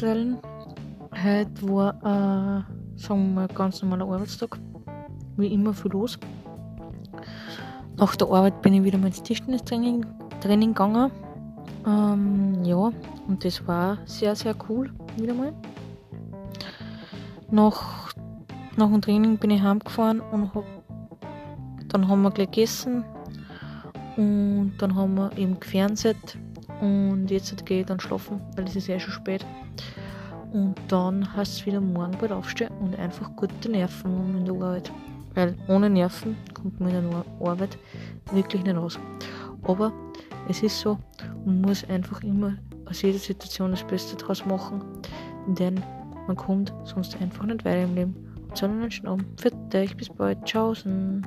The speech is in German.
Lellen. Heute war, äh, sagen wir mal, ein ganz normaler Arbeitstag. Wie immer viel los. Nach der Arbeit bin ich wieder mal ins Tischtennistraining Training gegangen. Ähm, ja, und das war sehr, sehr cool, wieder mal. Nach, nach dem Training bin ich heimgefahren und hab, dann haben wir gleich gegessen und dann haben wir eben gefernseht und jetzt gehe ich dann schlafen, weil es ist eh schon spät. Und dann heißt es wieder morgen bald aufstehen und einfach gute Nerven um in der Arbeit. Weil ohne Nerven kommt man in der Arbeit wirklich nicht raus. Aber es ist so, man muss einfach immer aus jeder Situation das Beste draus machen, denn man kommt sonst einfach nicht weiter im Leben. Und so einen schönen Abend. Für dich, bis bald. Tschaußen.